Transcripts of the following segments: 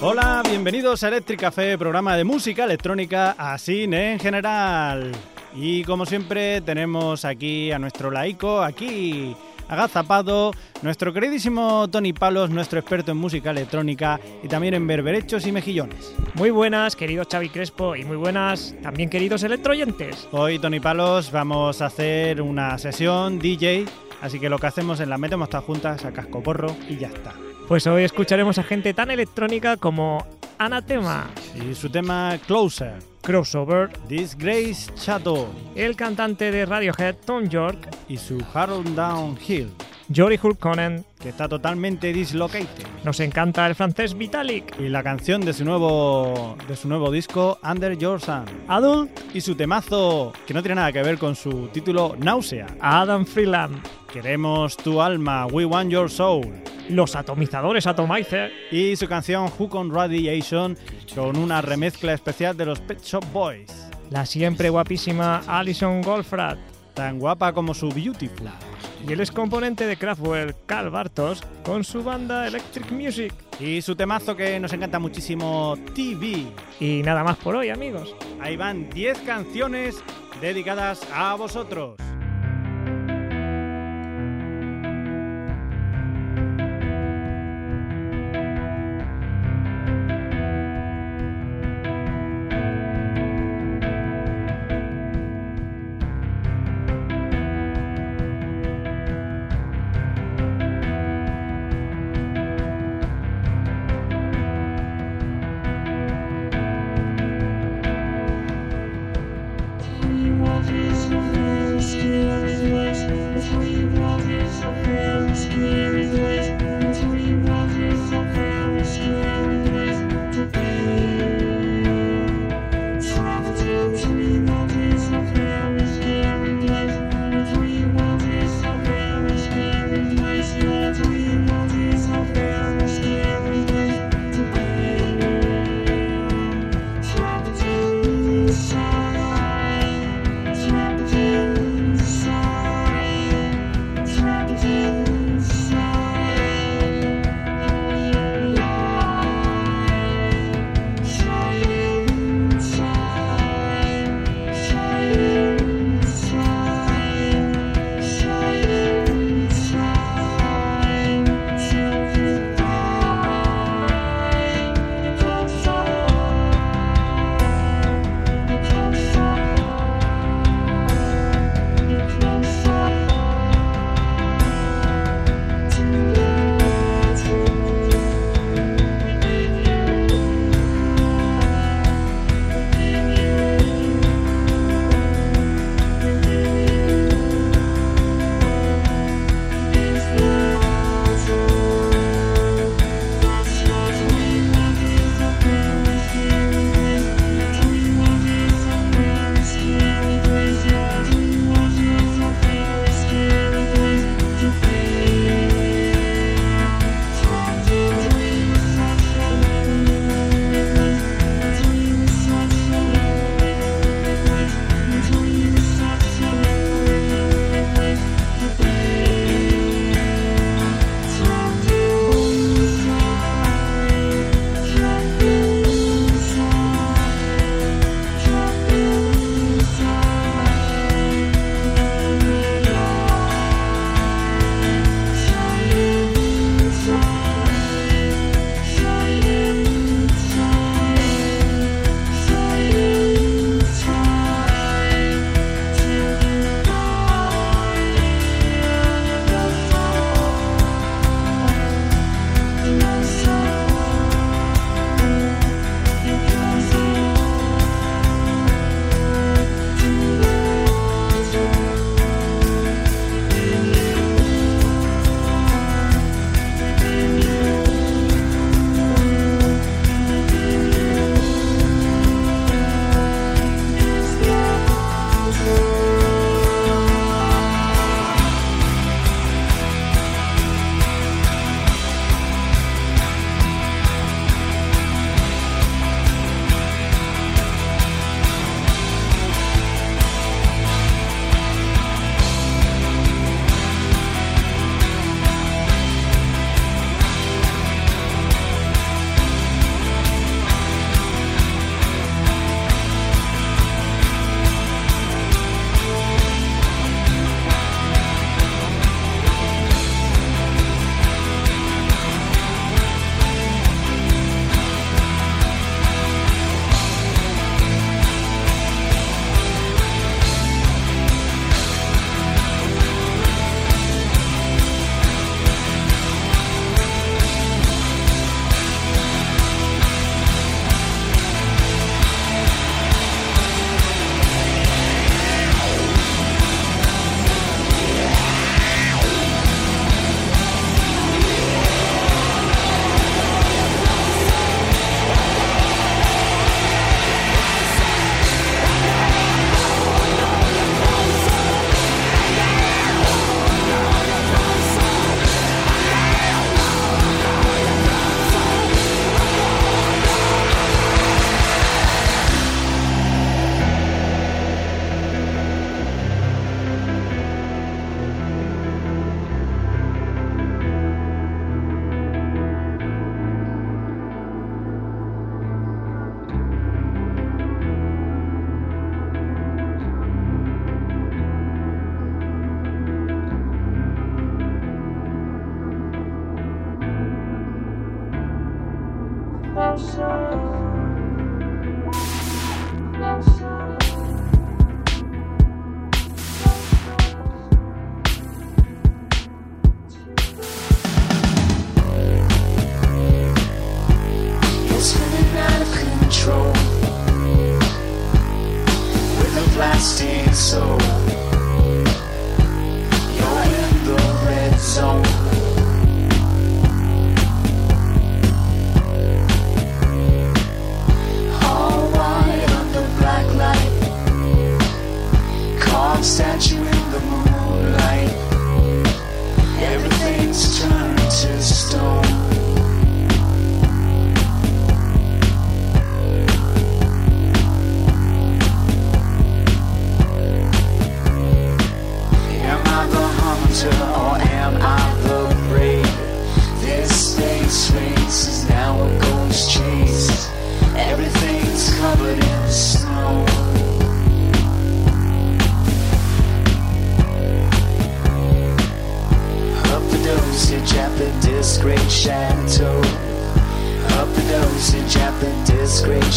Hola, bienvenidos a Electric Café, programa de música electrónica a cine en general. Y como siempre tenemos aquí a nuestro laico, aquí agazapado, nuestro queridísimo Tony Palos, nuestro experto en música electrónica y también en berberechos y mejillones. Muy buenas, querido Xavi Crespo, y muy buenas también queridos electroyentes. Hoy, Tony Palos, vamos a hacer una sesión DJ, así que lo que hacemos es la metemos todas juntas a casco porro y ya está. Pues hoy escucharemos a gente tan electrónica como Anatema, Y su tema Closer, Crossover, Disgrace Chateau. El cantante de Radiohead Tom York, y su Harold Downhill, Jory Hulkonen, que está totalmente dislocated. nos encanta el francés Vitalik, Y la canción de su nuevo, de su nuevo disco, Under Your Sun. Adult, Y su temazo, que no tiene nada que ver con su título, Náusea. Adam Freeland, Queremos tu alma, We Want Your Soul. los atomizadores Atomizer, Y su canción Hook on Radiation, con una remezcla especial de los Pet Shop Boys. la siempre guapísima Alison Goldfrapp, Tan guapa como su Beautiful. Y el excomponente de Kraftwerk, Carl Bartos, con su banda Electric Music. Y su temazo que nos encanta muchísimo, TV. Y nada más por hoy, amigos. Ahí van 10 canciones dedicadas a vosotros.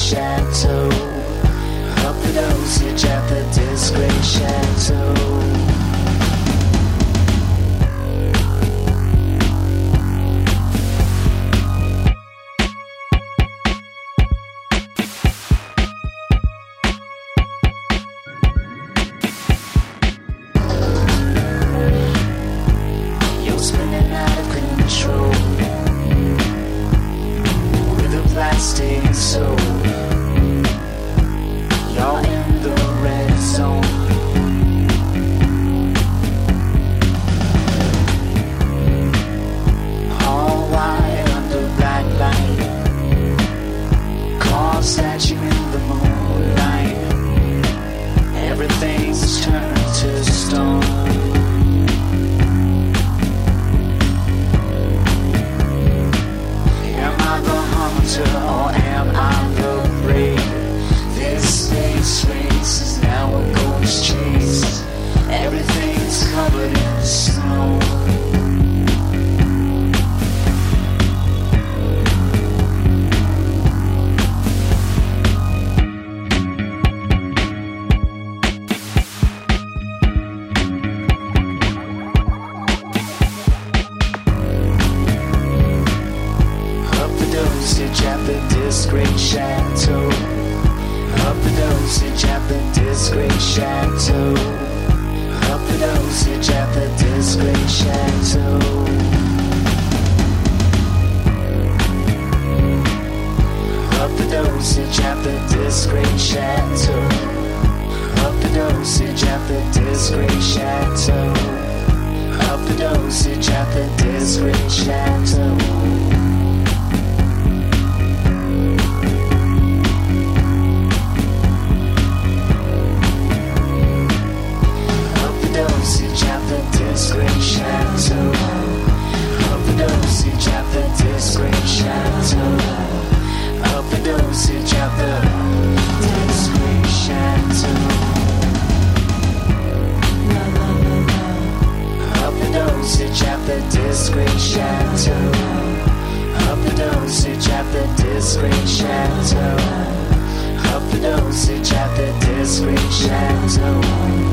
shut its grey shadow. dosage at the disgrace chateau. Up the dosage at the disgrace chateau. Up the dosage at the disgrace chateau. discreet shadow of the dosage of the discreet shadow of the dosage of the discreet shadow. No, no, no, no. Of the dosage of discreet shadow of the dosage of discreet shadow. Of the dosage of discreet shadow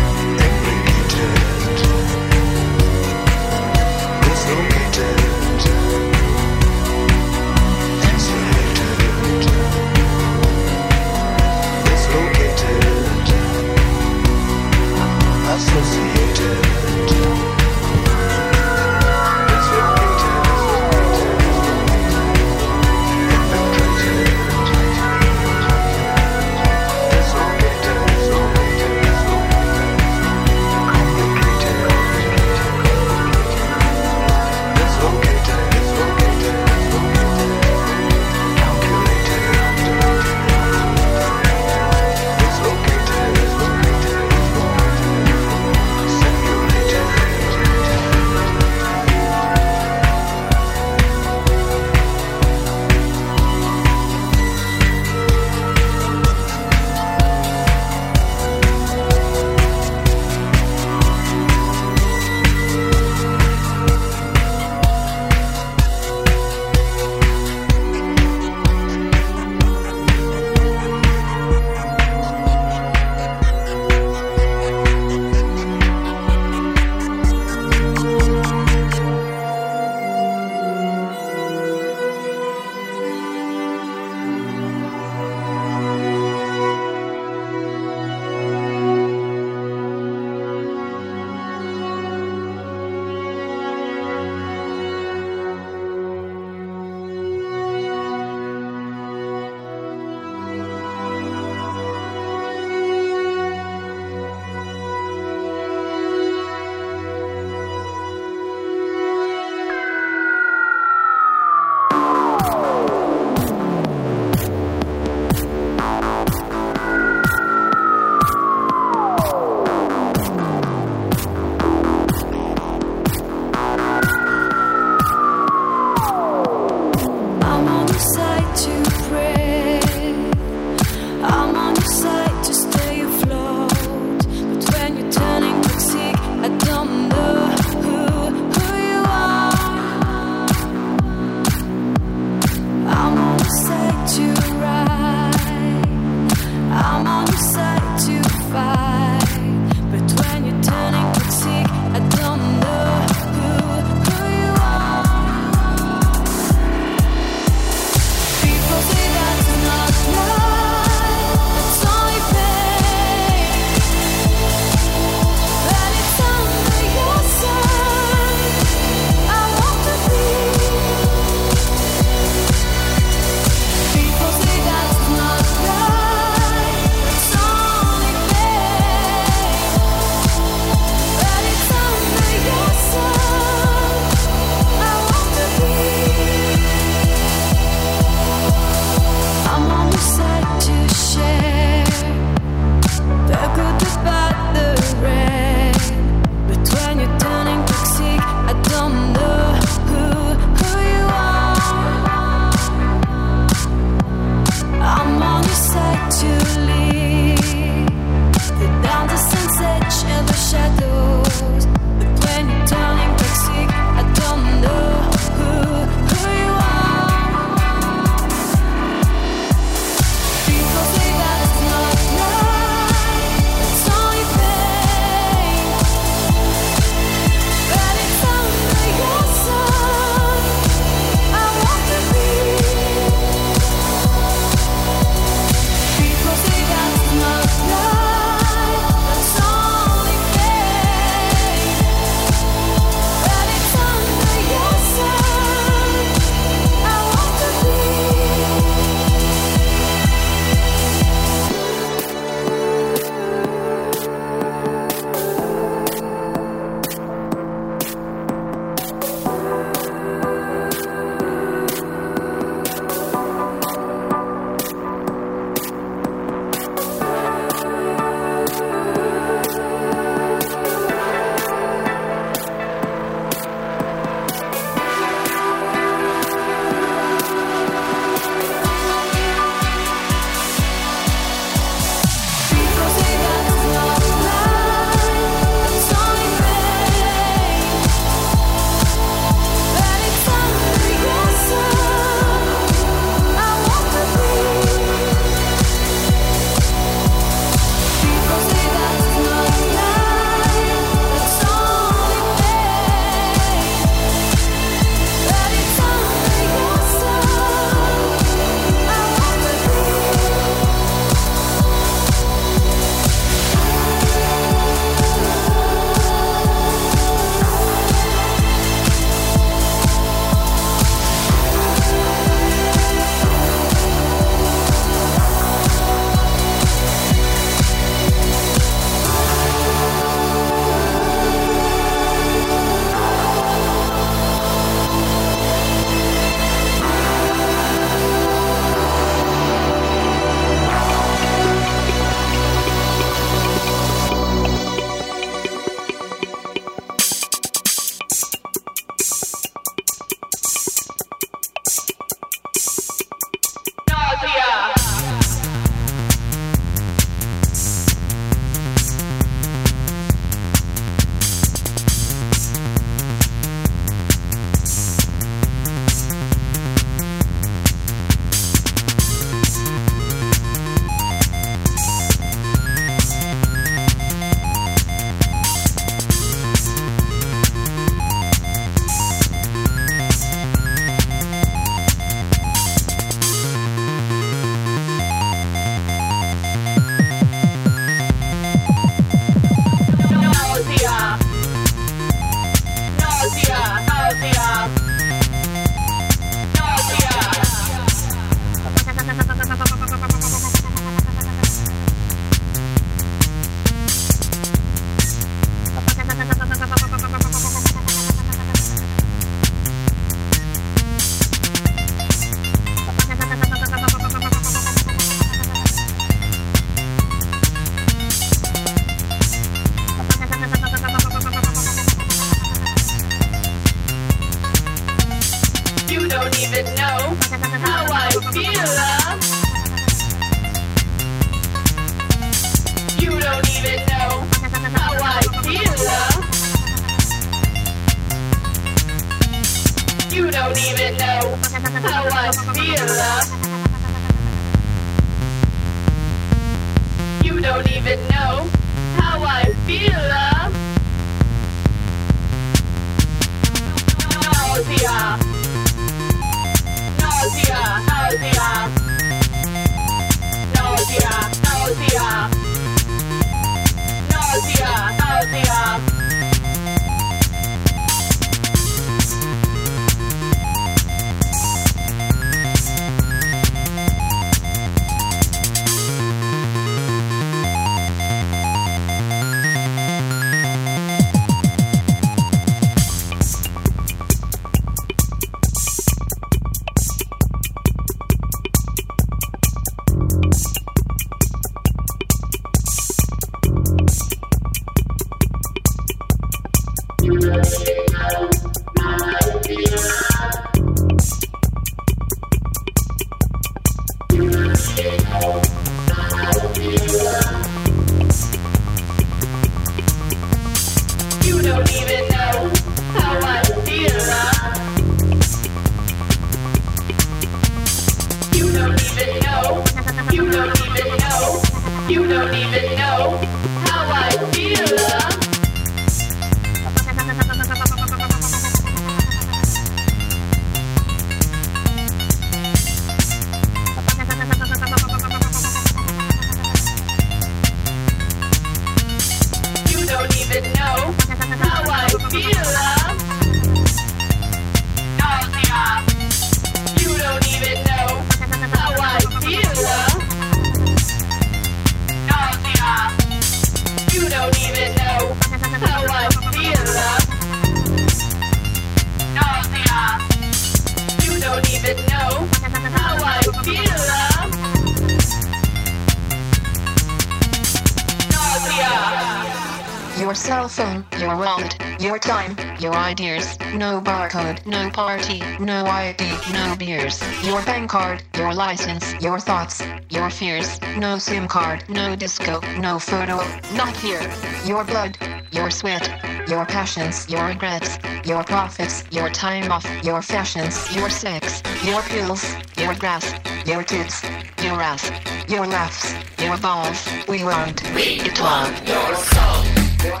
license, your thoughts, your fears. No SIM card, no disco, no photo, not here. Your blood, your sweat, your passions, your regrets, your profits, your time off, your fashions, your sex, your pills, your grass, your tits, your ass, your laughs, your balls. We want, we want your soul. Your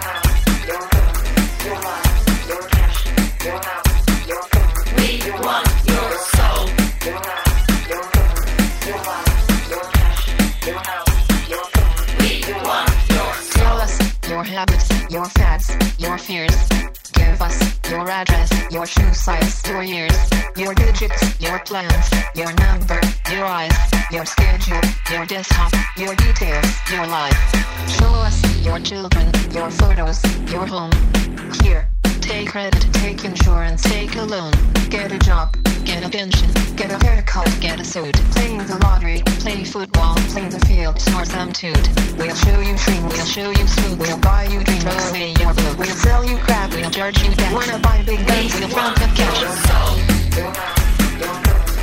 your your your shoe size, your years, your digits, your plans, your number, your eyes, your schedule, your desktop, your details, your life. Show us your children, your photos, your home. Here, take credit, take insurance, take a loan, get a job Get a pension, get a haircut, get a suit. Playing the lottery, play football, play the field, or some toot. We'll show you dreams, we'll show you smooth. We'll buy you dreams, throw away your blue. We'll sell you crap, we'll charge you debt. Wanna buy big guns, we'll front of cash.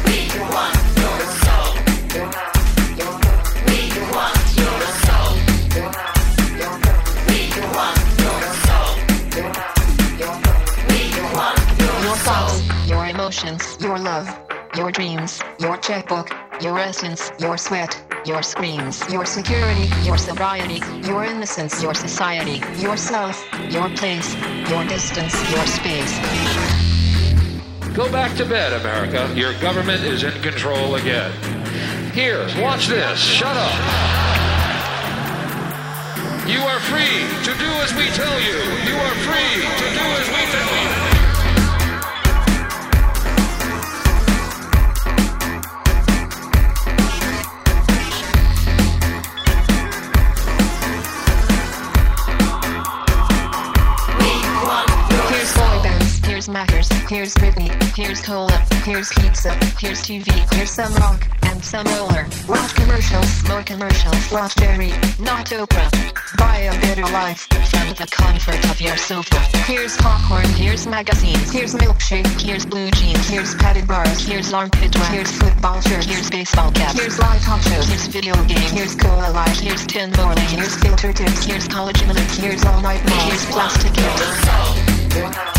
We want so much, don't we want your soul. emotions, your love, your dreams, your checkbook, your essence, your sweat, your screams, your security, your sobriety, your innocence, your society, yourself, your place, your distance, your space. Go back to bed, America. Your government is in control again. Here, watch this. Shut up. You are free to do as we tell you. You are free to do as we tell you. Matters. here's Britney, here's cola, here's pizza, here's TV, here's some rock and some roller. Watch commercials, more commercials. Watch Jerry, not Oprah. Buy a better life from the comfort of your sofa. Here's popcorn, here's magazines, here's milkshake, here's blue jeans, here's padded bars, here's armpit wax, here's football shirt, here's baseball cap, here's live talk shows, here's video game, here's cola life, here's tin morning, here's filter tips, here's college minutes, here's all night here's plastic hits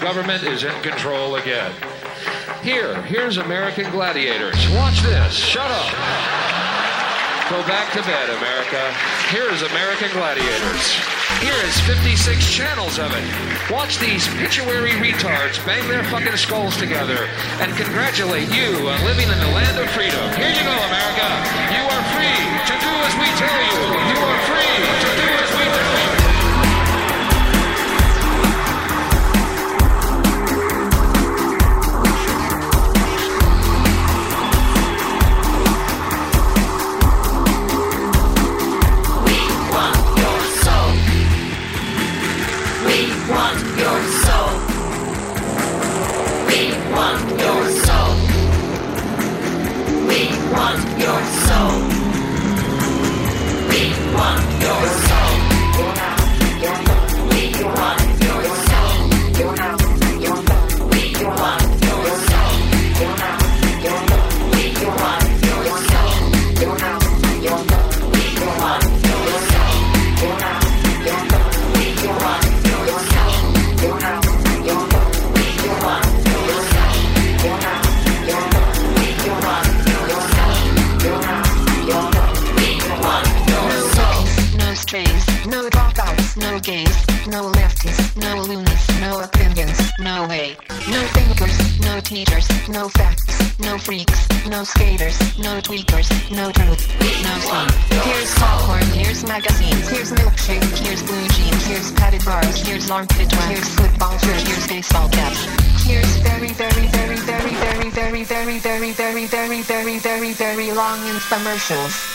government is in control again. Here, here's American Gladiators. Watch this. Shut up. Shut up. Go back to bed, America. Here is American Gladiators. Here is 56 channels of it. Watch these pituitary retards bang their fucking skulls together and congratulate you on living in the land of freedom. Here you go, America. You are free to do as we tell you. You are free to do no lefties, no loonies, no opinions, no way. No thinkers, no teachers, no facts, no freaks, no skaters, no tweakers, no truth, no fun. Here's popcorn, here's magazines, here's milkshake, here's blue jeans, here's padded bars, here's armpit wax, here's football shirt, here's baseball caps. Here's very, very, very, very, very, very, very, very, very, very, very, very, very long infomercials.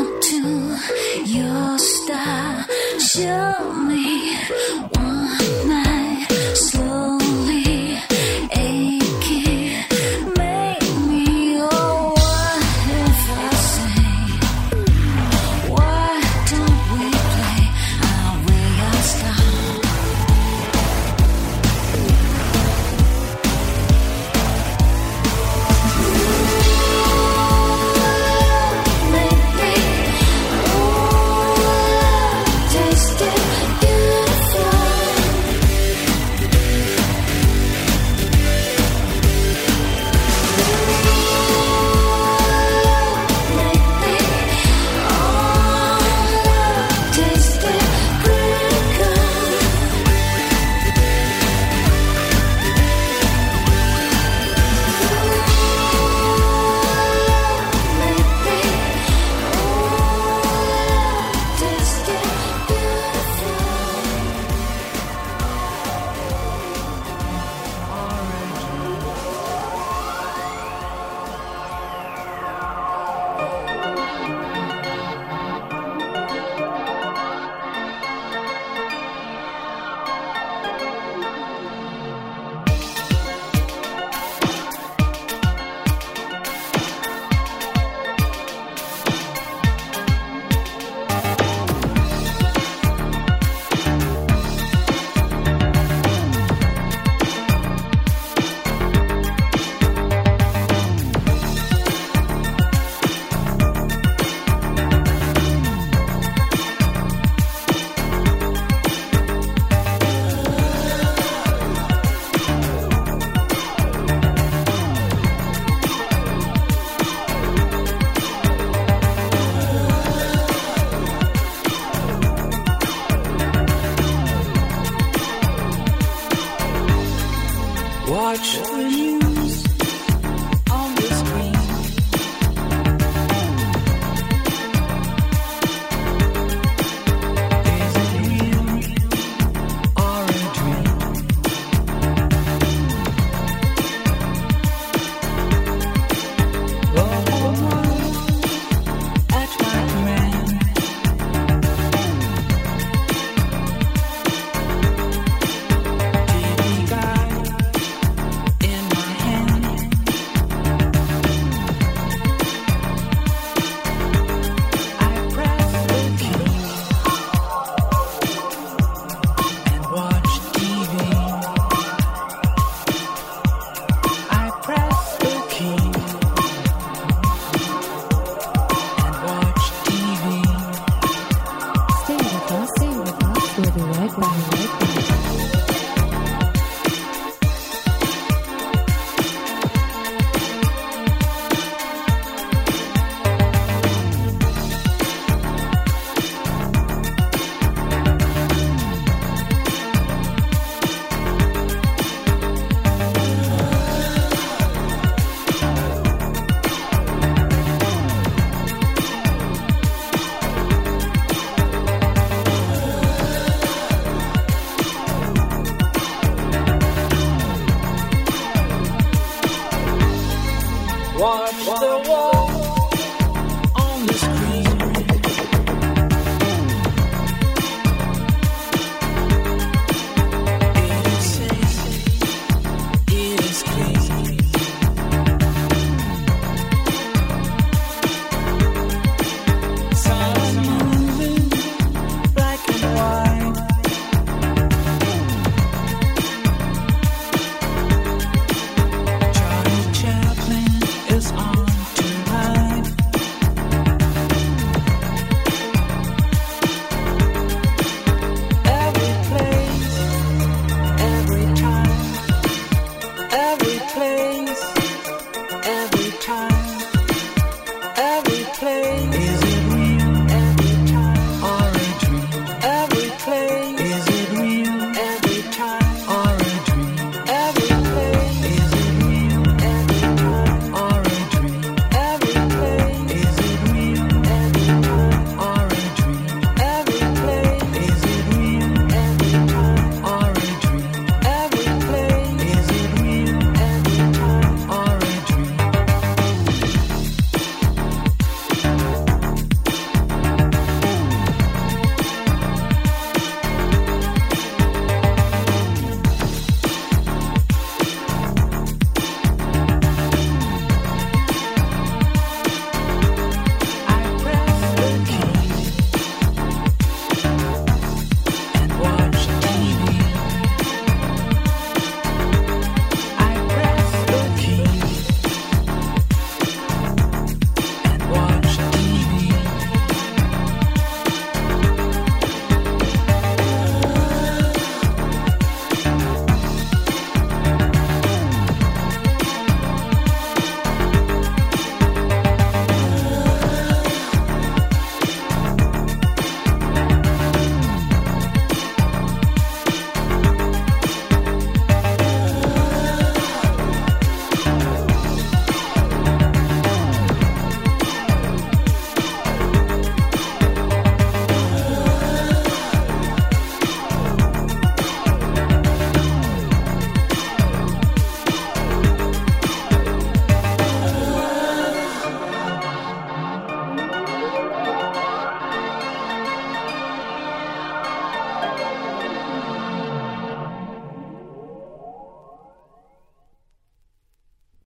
to your star. Show me one night slow.